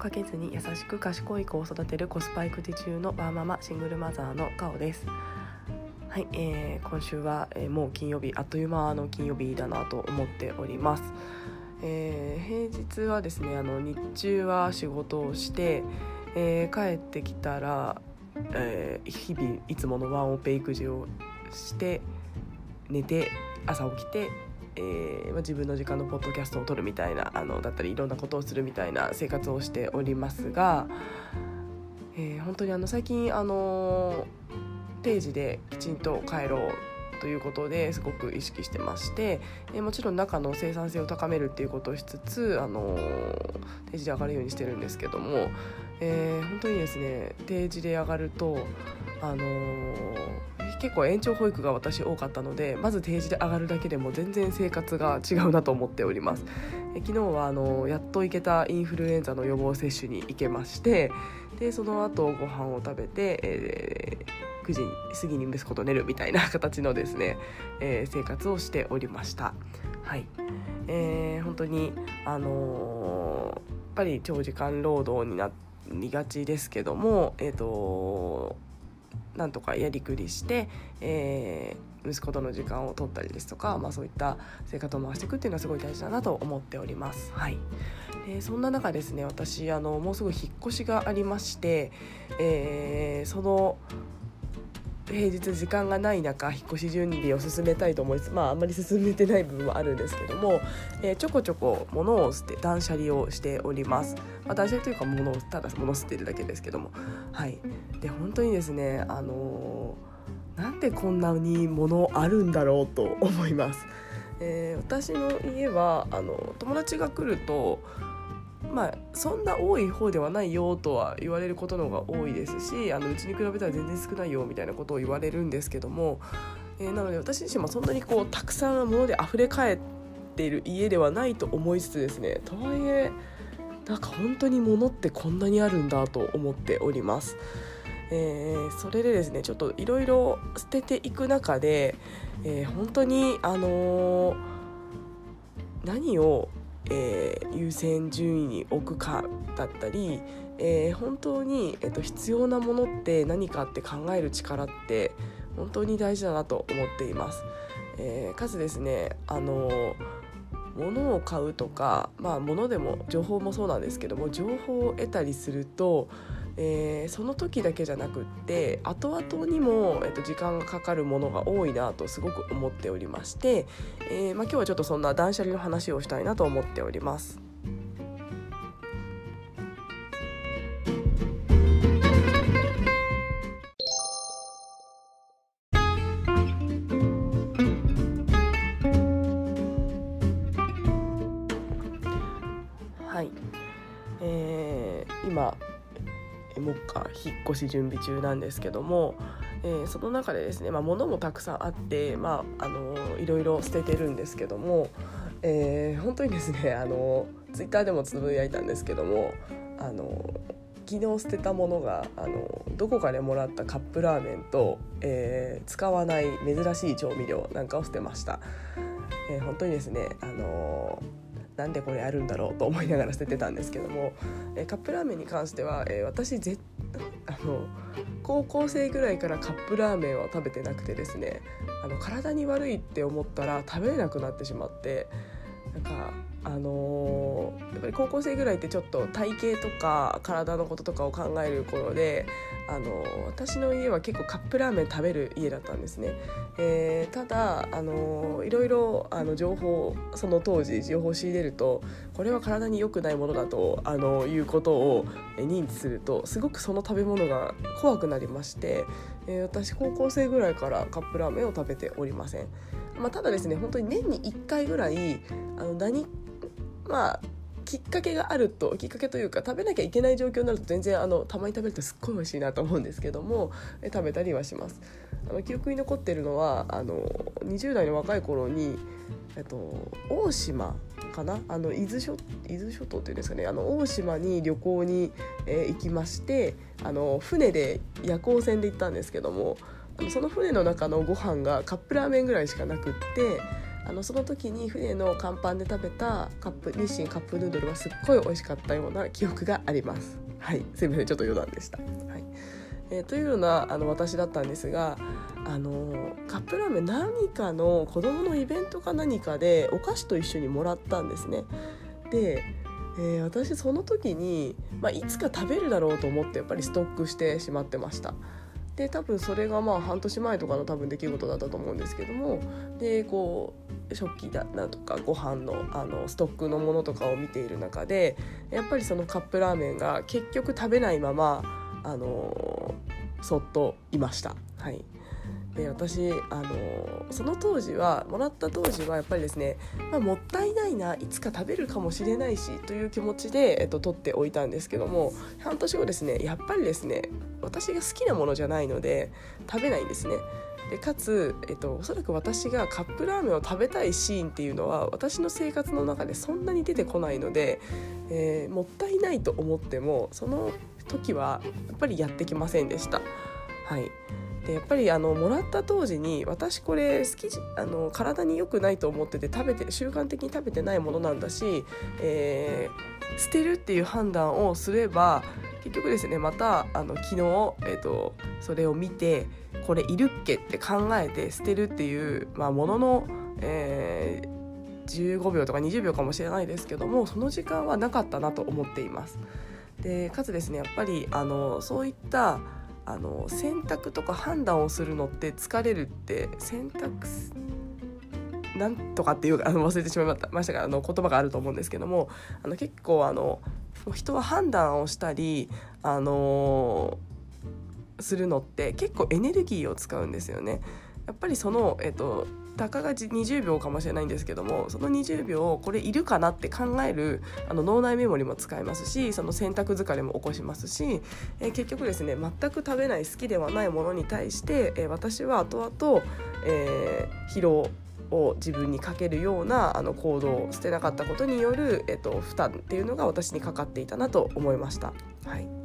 かけずに優しく賢い子を育てるコスパ育児中のバーママシングルマザーのカオです。はい、えー、今週は、えー、もう金曜日あっという間の金曜日だなと思っております、えー、平日はですねあの日中は仕事をして、えー、帰ってきたら、えー、日々いつものワンオペ育児をして寝て朝起きてえー、自分の時間のポッドキャストを撮るみたいなあのだったりいろんなことをするみたいな生活をしておりますが、えー、本当にあの最近あの定時できちんと帰ろうということですごく意識してまして、え、もちろん中の生産性を高めるっていうことをしつつ、あの定時で上がるようにしてるんですけども、えー、本当にですね定時で上がると、あの結構延長保育が私多かったのでまず定時で上がるだけでも全然生活が違うなと思っております。昨日はあのやっと行けたインフルエンザの予防接種に行けましてでその後ご飯を食べて、えー、9時過ぎに息子と寝るみたいな形のですね、えー、生活をしておりました。はい、えー、本当にあのー、やっぱり長時間労働になりがちですけどもえっ、となんとかやりくりして、えー、息子との時間を取ったりですとか、まあ、そういった生活を回していくっていうのはすごい大事だなと思っております。はい、でそんな中ですね私あのもうすぐ引っ越しがありまして、えー、その平日時間がない中引っ越し準備を進めたいと思いつつまああんまり進めてない部分はあるんですけども、えー、ちょこちょこ物を捨て断捨離をしております、まあ、断捨離というか物をただ物を捨てるだけですけども。はい。で本当にですねあのー、なんでこんなに物あるんだろうと思います、えー、私の家はあの友達が来るとまあそんな多い方ではないよとは言われることの方が多いですしあのうちに比べたら全然少ないよみたいなことを言われるんですけども、えー、なので私自身もそんなにこうたくさん物で溢れ返っている家ではないと思いつつですねとはいえなんか本当に物ってこんなにあるんだと思っております。えー、それでですねちょっといろいろ捨てていく中で、えー、本当にあのー、何をえー、優先順位に置くかだったり、えー、本当に、えーと、必要なものって何かって考える力って本当に大事だなと思っています。えー、かつですねあの物を買うとか、まあ、物でも情報もそうなんですけども情報を得たりするとえー、その時だけじゃなくって後々にも、えーと、時間がかかるものが多いなとすごく思っておりまして、えーまあ、今日はちょっとそんな断捨離の話をしたいなと思っております。はい、えー、今目下引っ越し準備中なんですけども、えー、その中でですね、まあ、物もたくさんあって、まあ、あのいろいろ捨ててるんですけども、えー、本当にですねあのツイッターでもつぶやいたんですけどもあの昨日捨てたものがあのどこかでもらったカップラーメンと、えー、使わない珍しい調味料なんかを捨てました。えー、本当にですねあのなんでこれあるんだろうと思いながら捨ててたんですけども、えー、カップラーメンに関しては、えー、私ぜあの高校生ぐらいからカップラーメンは食べてなくてですねあの体に悪いって思ったら食べれなくなってしまってなんかあのー、やっぱり高校生ぐらいってちょっと体型とか体のこととかを考える頃で、あのー、私の家は結構カップラーメン食べる家だったんですね、えー、ただ、あのいろいろあの情報その当時情報を仕入れるとこれは体に良くないものだと、あのいうことを認知するとすごくその食べ物が怖くなりまして、え私高校生ぐらいからカップラーメンを食べておりません。まあ、ただですね本当に年に1回ぐらいあの何まあきっかけがあるときっかけというか食べなきゃいけない状況になると全然あのたまに食べるとすっごい美味しいなと思うんですけども食べたりはします。あの記憶に残ってるのはあの20代の若い頃に、えっと、大島かな？あの伊豆諸伊豆諸島っていうんですかねあの大島に旅行に、えー、行きましてあの船で夜行船で行ったんですけどもその船の中のご飯がカップラーメンぐらいしかなくってあのその時に船の甲板で食べたカップ日清カップヌードルはすっごい美味しかったような記憶があります。はい。すいません。ちょっと余談でした、はい。えー、というようなあの私だったんですがあのカップラーメン何かの子供のイベントか何かでお菓子と一緒にもらったんですね。でえー、私その時に、まあ、いつか食べるだろうと思ってやっぱりストックしてしまってました。で多分それがまあ半年前とかの多分出来事だったと思うんですけどもでこう食器だとかご飯のあのストックのものとかを見ている中でやっぱりそのカップラーメンが結局食べないままあのそっといました。はいで私あのその当時はもらった当時はやっぱりですね、まあ、もったいないないつか食べるかもしれないしという気持ちで、えっと、取っておいたんですけども半年後ですねやっぱりですね私が好きなものじゃないので食べないんですね。でかつ、えっと、おそらく私がカップラーメンを食べたいシーンっていうのは私の生活の中でそんなに出てこないので、えー、もったいないと思ってもその時はやっぱりやってきませんでした。はいでやっぱりあのもらった当時に私これ好きあの体に良くないと思ってて食べて習慣的に食べてないものなんだし、えー、捨てるっていう判断をすれば結局ですねまたあの昨日、えーと、それを見てこれいるっけって考えて捨てるっていう、まあ、ものの、えー、15秒とか20秒かもしれないですけどもその時間はなかったなと思っています。でかつですねやっぱりあのそういったあの選択とか判断をするのって疲れるって選択なんとかっていうあの忘れてしまいましたがあの言葉があると思うんですけどもあの結構あの人は判断をしたりあのするのって結構エネルギーを使うんですよね。やっぱりその、えっと、たかが20秒かもしれないんですけどもその20秒これいるかなって考えるあの脳内メモリも使えますしその選択疲れも起こしますし、えー、結局ですね全く食べない好きではないものに対して、えー、私は後々、えー、疲労を自分にかけるようなあの行動を捨てなかったことによる、えっと、負担っていうのが私にかかっていたなと思いました。はい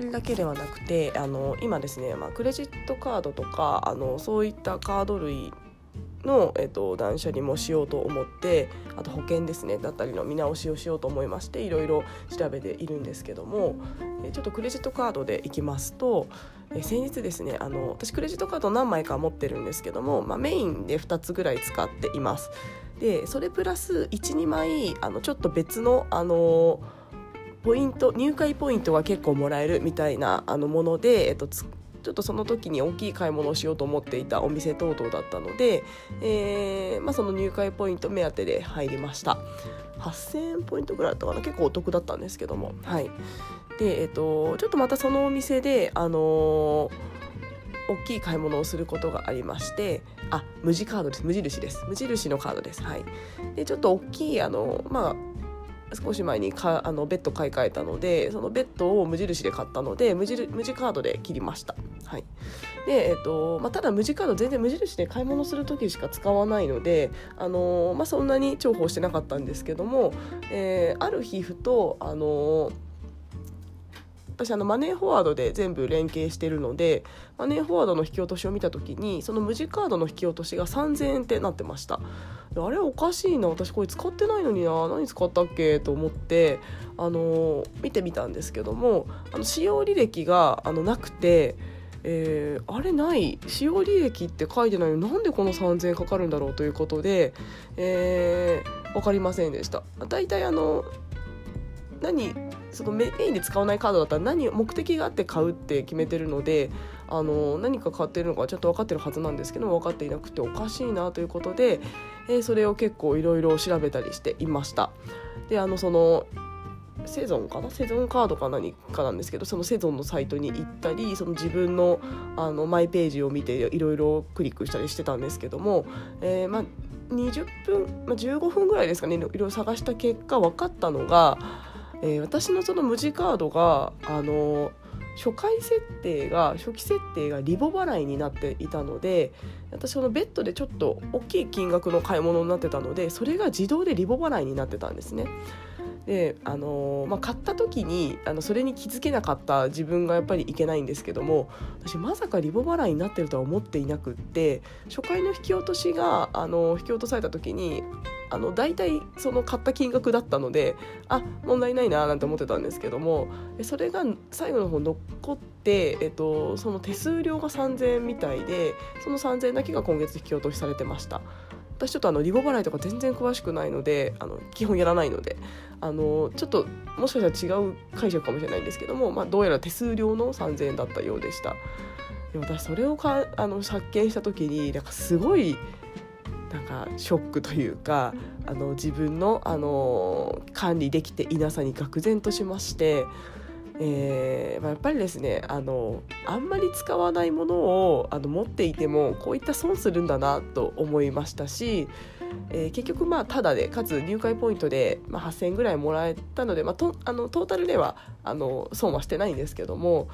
だけではなくてあの今ですね、まあ、クレジットカードとかあのそういったカード類の、えっと、断捨離もしようと思ってあと保険ですねだったりの見直しをしようと思いましていろいろ調べているんですけどもちょっとクレジットカードでいきますとえ先日ですねあの私クレジットカード何枚か持ってるんですけども、まあ、メインで2つぐらい使っています。でそれプラス12枚あのちょっと別のあのーポイント入会ポイントが結構もらえるみたいなあのもので、えっと、ちょっとその時に大きい買い物をしようと思っていたお店等々だったので、えーまあ、その入会ポイント目当てで入りました。8000ポイントぐらいだったかな？結構お得だったんですけども。はい。でえっとちょっとまたそのお店であのー、大きい買い物をすることがありましてあ無地カードです。無印です。無印のカードです。はい。でちょっと大きいあのまあ少し前にかあのベッド買い替えたのでそのベッドを無印で買ったので無印無地カードで切りました。はいでえーとまあ、ただ無地カード全然無印で買い物する時しか使わないので、あのー、まあ、そんなに重宝してなかったんですけども、えー、ある日ふと、あのー私あのマネーフォワードで全部連携してるのでマネーフォワードの引き落としを見た時にその無地カードの引き落としが3000円ってなってました。あれおかしいな私これ使ってないのにな何使ったっけと思ってあの見てみたんですけどもあの使用履歴があのなくてえー、あれない使用履歴って書いてないのになんでこの3000円かかるんだろうということで、えー、分かりませんでした。大体あの何そのメインで使わないカードだったら何目的があって買うって決めてるのであの何か買ってるのかちょっと分かってるはずなんですけど分かっていなくておかしいなということで、えー、それを結構いろいろ調べたりしていました。であのそのセゾンかな？セゾンカードか何かなんですけどそのセゾンのサイトに行ったりその自分のあのマイページを見ていろいろクリックしたりしてたんですけども、えー、まあ、20分、まあ、15分ぐらいですかねいろいろ探した結果分かったのがえー、私のその無地カードがあの初回設定が初期設定がリボ払いになっていたので私そのベッドでちょっと大きい金額の買い物になってたのでそれが自動でリボ払いになってたんですね。であのー、まあ、買った時にあのそれに気づけなかった自分がやっぱりいけないんですけども私まさかリボ払いになってるとは思っていなくって初回の引き落としがあの引き落とされた時にあの大体その買った金額だったのであ問題ないななんて思ってたんですけどもそれが最後の方残って、えっと、その手数料が3000円みたいでその3000円だけが今月引き落としされてました。私ちょっとあのリボ払いとか全然詳しくないのであの基本やらないのであのちょっともしかしたら違う解釈かもしれないんですけども、まあ、どうやら手数料の3000円だったようでした。で私それをかあの発見した時になんかすごいなんかショックというかあの自分のあの管理できていなさに愕然としまして。えーまあ、やっぱりですねあのあんまり使わないものをあの持っていてもこういった損するんだなと思いましたし、えー、結局まあただでかつ入会ポイントで、まあ、8,000円ぐらいもらえたので、まあ、とあのトータルではあの損はしてないんですけども、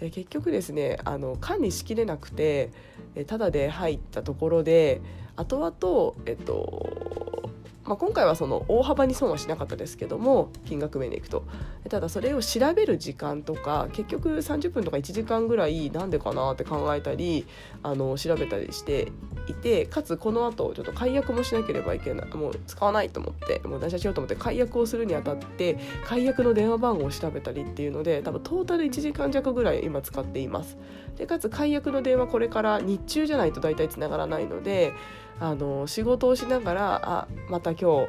えー、結局ですねあの管理しきれなくて、えー、ただで入ったところで後々、えっとまあ、今回はその大幅に損はしなかったですけども金額面でいくとただそれを調べる時間とか結局30分とか1時間ぐらいなんでかなって考えたりあの調べたりしていてかつこの後ちょっと解約もしなければいけないもう使わないと思ってもう断捨しようと思って解約をするにあたって解約の電話番号を調べたりっていうので多分トータル1時間弱ぐらい今使っています。でかつ解約の電話これから日中じゃないと大体つながらないのであの仕事をしながらあまた今日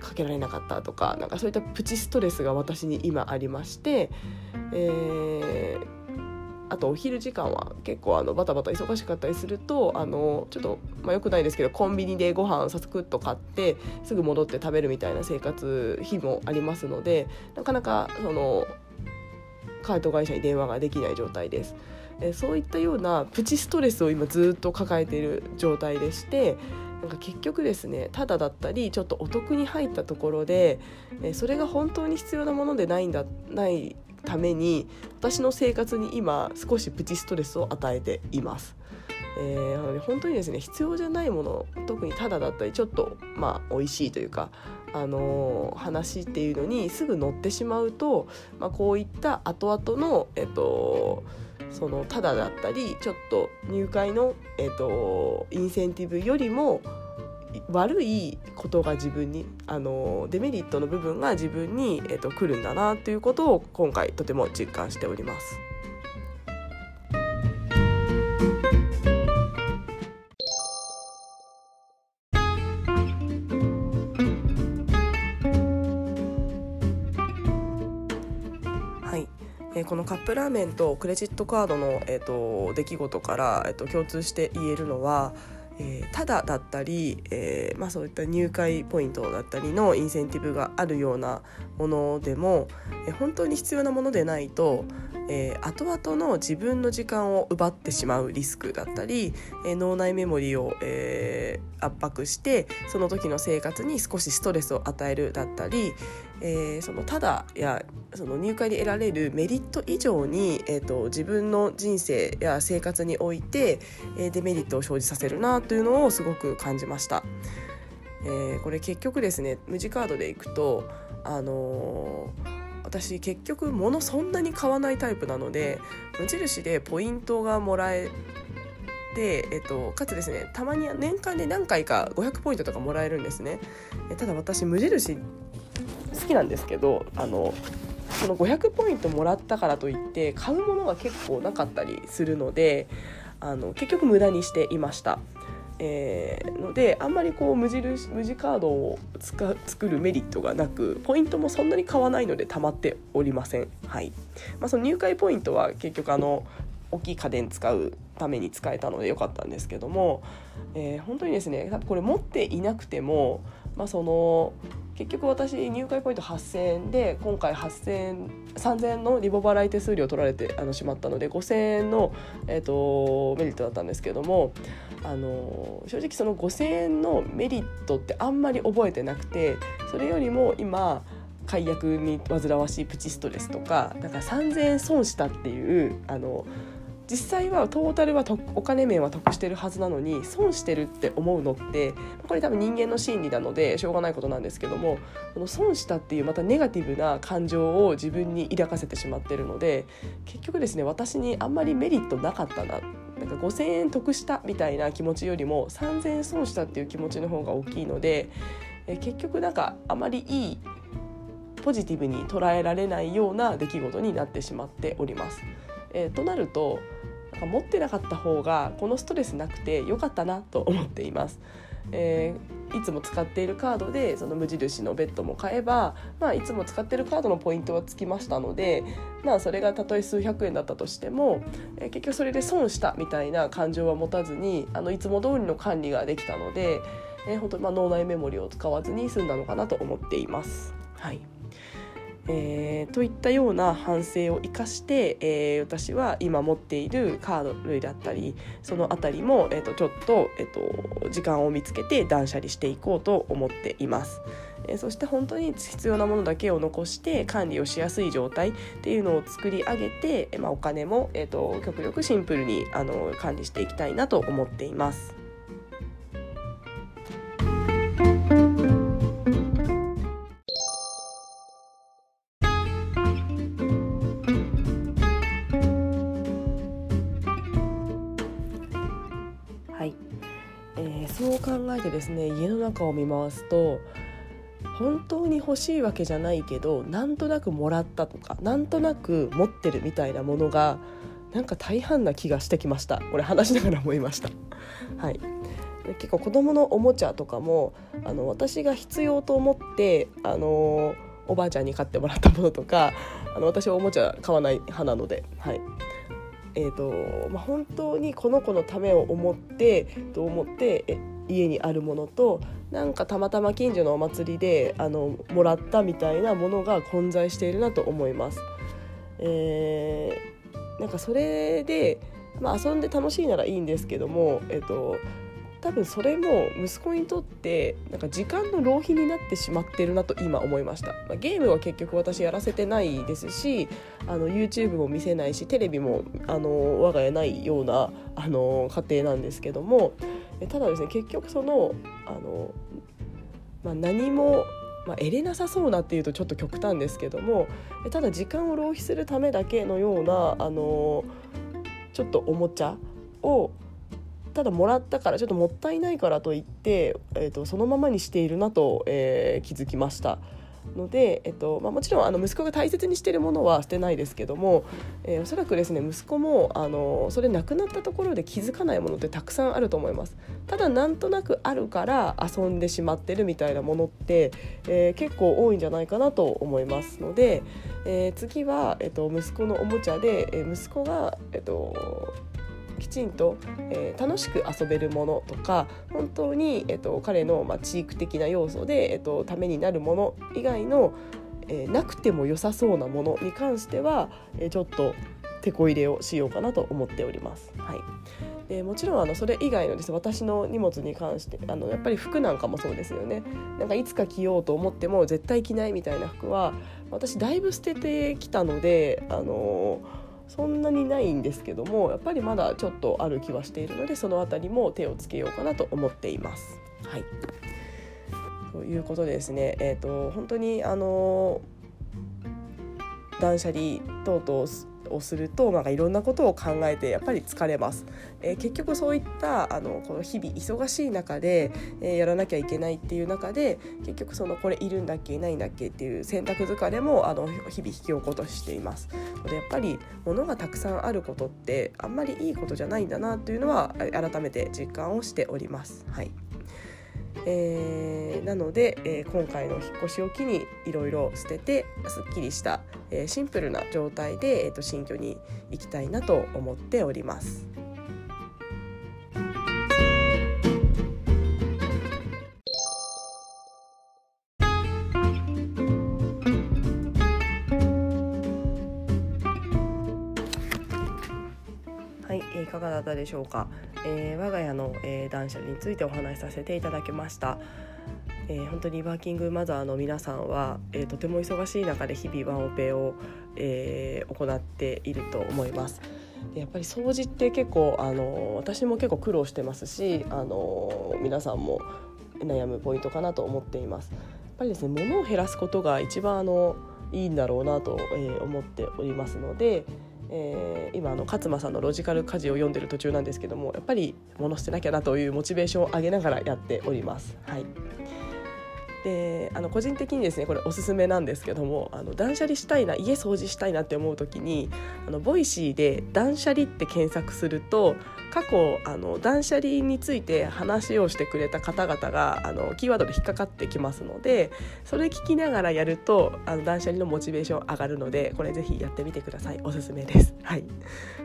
かけられなかったとかなんかそういったプチストレスが私に今ありまして、えー、あとお昼時間は結構あのバタバタ忙しかったりするとあのちょっと、まあ、よくないですけどコンビニでご飯サクッと買ってすぐ戻って食べるみたいな生活日もありますのでなかなかそのカート会社に電話ができない状態です。えそういったようなプチストレスを今ずっと抱えている状態でしてなんか結局ですねただだったりちょっとお得に入ったところで、えそれが本当に必要なものでないんだないために私の生活に今少しプチストレスを与えています。えー、なので本当にですね必要じゃないもの特にただだったりちょっとまあ美味しいというか、あのー、話っていうのにすぐ乗ってしまうと、まあ、こういった後々のえっとそのただだったりちょっと入会の、えーと、インセンティブよりも悪いことが自分にあのデメリットの部分が自分に、えーと、と来るんだなということを今回とても実感しております。このカップラーメンとクレジットカードの、えーと、出来事から、えーと、共通して言えるのは、えー、ただだったり、えーまあ、そういった入会ポイントだったりのインセンティブがあるようなものでも、えー、本当に必要なものでないと、えー、後々の自分の時間を奪ってしまうリスクだったり、えー、脳内メモリーを、えー、圧迫してその時の生活に少しストレスを与えるだったり、えー、そのただやその入会で得られるメリット以上に、えーと、自分の人生や生活において、えー、デメリットを生じさせるなというのをすごく感じました。えー、これ結局ですね無地カードでいくと、あのー、私結局物そんなに買わないタイプなので無印でポイントがもらえで、えっと、かつですねたまに年間で何回か500ポイントとかもらえるんですねただ私無印好きなんですけどあのその500ポイントもらったからといって買うものが結構なかったりするのであの結局無駄にしていました。えー、のであんまりこう無印無地カードを作るメリットがなくポイントもそんなに買わないので貯まっておりません。はいまあ、その入会ポイントは結局あの大きい家電使うために使えたので良かったんですけども、えー、本当にですねこれ持っていなくても、まあ、その結局私入会ポイント8000円で今回8000円3000円のリボ払い手数料取られてあのしまったので5000円の、えーと、メリットだったんですけどもあの正直その5000円のメリットってあんまり覚えてなくてそれよりも今解約に煩わしいプチストレスとかだか3,000円損したっていうあの実際はトータルはお金面は得してるはずなのに損してるって思うのってこれ多分人間の心理なのでしょうがないことなんですけどもこの損したっていうまたネガティブな感情を自分に抱かせてしまってるので結局ですね私にあんまりメリットなかったななんか5,000円得したみたいな気持ちよりも3,000円損したっていう気持ちの方が大きいのでえ結局なんかあまりいいポジティブに捉えられないような出来事になってしまっております。えー、となると持ってなかった方がこのストレスなくてよかったなと思っています。えー、いつも使っているカードでその無印のベッドも買えば、まあ、いつも使ってるカードのポイントはつきましたので、まあ、それがたとえ数百円だったとしても、えー、結局それで損したみたいな感情は持たずにあのいつも通りの管理ができたので、えー、本当にまあ脳内メモリを使わずに済んだのかなと思っています。はいえー、といったような反省を生かして、えー、私は今持っているカード類だったりその辺りも、えーと、ちょっと,、えーと、時間を見つけて断捨離していこうと思っています。え、そして本当に必要なものだけを残して管理をしやすい状態っていうのを作り上げて、まあ、お金も、えーと極力シンプルにあの管理していきたいなと思っています。ですね家の中を見回すと本当に欲しいわけじゃないけどなんとなくもらったとかなんとなく持ってるみたいなものがなんか大半な気がしてきました。これ話しながら思いました。はい。結構子供のおもちゃとかもあの私が必要と思ってあのおばあちゃんに買ってもらったものとかあの私はおもちゃ買わない派なので、はい、えーとまあ、本当にこの子のためを思ってと思ってえ家にあるものとなんかたまたま近所のお祭りであのもらったみたいなものが混在しているなと思います。えー、なんかそれで、まあ、遊んで楽しいならいいんですけども、えーと多分それも息子にとってなんか時間の浪費になってしまってるなと今思いました、まあ、ゲームは結局私やらせてないですしあの YouTube も見せないしテレビもあの我が家ないようなあの家庭なんですけどもただですね結局そのあの、まあ、何もまあ、得れなさそうなっていうとちょっと極端ですけどもただ時間を浪費するためだけのようなあのちょっとおもちゃをただもらったからちょっともったいないからといって、えーと、そのままにしているなと、えー、気づきました。ので、えっとまあ、もちろんあの息子が大切にしているものは捨てないですけども、えー、おそらくですね息子もあのそれなくなったところで気づかないものってたくさんあると思います。ただなんとなくあるから遊んでしまってるみたいなものって、えー、結構多いんじゃないかなと思いますので、えー、次は、えっと、息子のおもちゃで、え息子が、えっときちんと、えー、楽しく遊べるものとか本当に、えーと、彼の、まあ、知育的な要素で、えーと、ためになるもの以外の、えー、なくても良さそうなものに関しては、えー、ちょっと手こ入れをしようかなと思っております。はいでもちろんあのそれ以外のです私の荷物に関してあのやっぱり服なんかもそうですよねなんかいつか着ようと思っても絶対着ないみたいな服は私だいぶ捨ててきたのであのーそんなにないんですけどもやっぱりまだちょっとある気はしているのでその辺りも手をつけようかなと思っています。はいということでですね、えーと、本当にあの断捨離等々をするとなんかいろんなことを考えてやっぱり疲れます、えー、結局そういったあのこの日々忙しい中で、えー、やらなきゃいけないっていう中で結局そのこれいるんだっけいないんだっけっていう選択疲れもあの日々引き起こしています。でやっぱり物がたくさんあることってあんまりいいことじゃないんだなというのは改めて実感をしております。はい。えー、なので、えー、今回の引っ越しを機にいろいろ捨ててすっきりした、えー、シンプルな状態で、えーと、新居に行きたいなと思っております。でしょうか、えー、我が家の、えー、断捨離についてお話しさせていただきました、えー、本当にワーキングマザーの皆さんは、えー、とても忙しい中で日々ワンオペを、えー、行っていると思います。やっぱり掃除って結構あの私も結構苦労してますしあの皆さんも悩むポイントかなと思っています。やっぱりですね物を減らすことが一番あのいいんだろうなと、えー、思っておりますので、えー、今あの勝間さんの「ロジカル家事」を読んでる途中なんですけどもやっぱり物捨てなきゃなというモチベーションを上げながらやっております。はいであの個人的にですねこれおすすめなんですけどもあの断捨離したいな家掃除したいなって思う時にあの Voicy で「断捨離」って検索すると過去あの断捨離について話をしてくれた方々があのキーワードで引っかかってきますのでそれ聞きながらやるとあの断捨離のモチベーション上がるのでこれぜひやってみてくださいおすすめです。はい、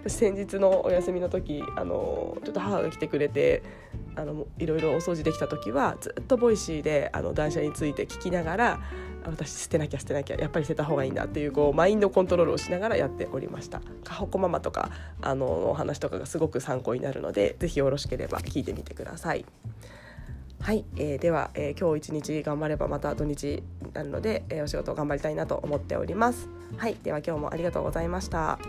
先日のお休みの時あのちょっと母が来てくれてあのいろいろお掃除できた時はずっとボイシーであの断捨離について聞きながら私捨てなきゃ捨てなきゃやっぱり捨てた方がいいんだっていうこうマインドコントロールをしながらやっておりましたかほこママとかあのお話とかがすごく参考になるので是非よろしければ聞いてみてください。はい、えー、では、えー、今日一日頑張ればまた土日になるので、えー、お仕事頑張りたいなと思っております。はい、では今日もありがとうございました。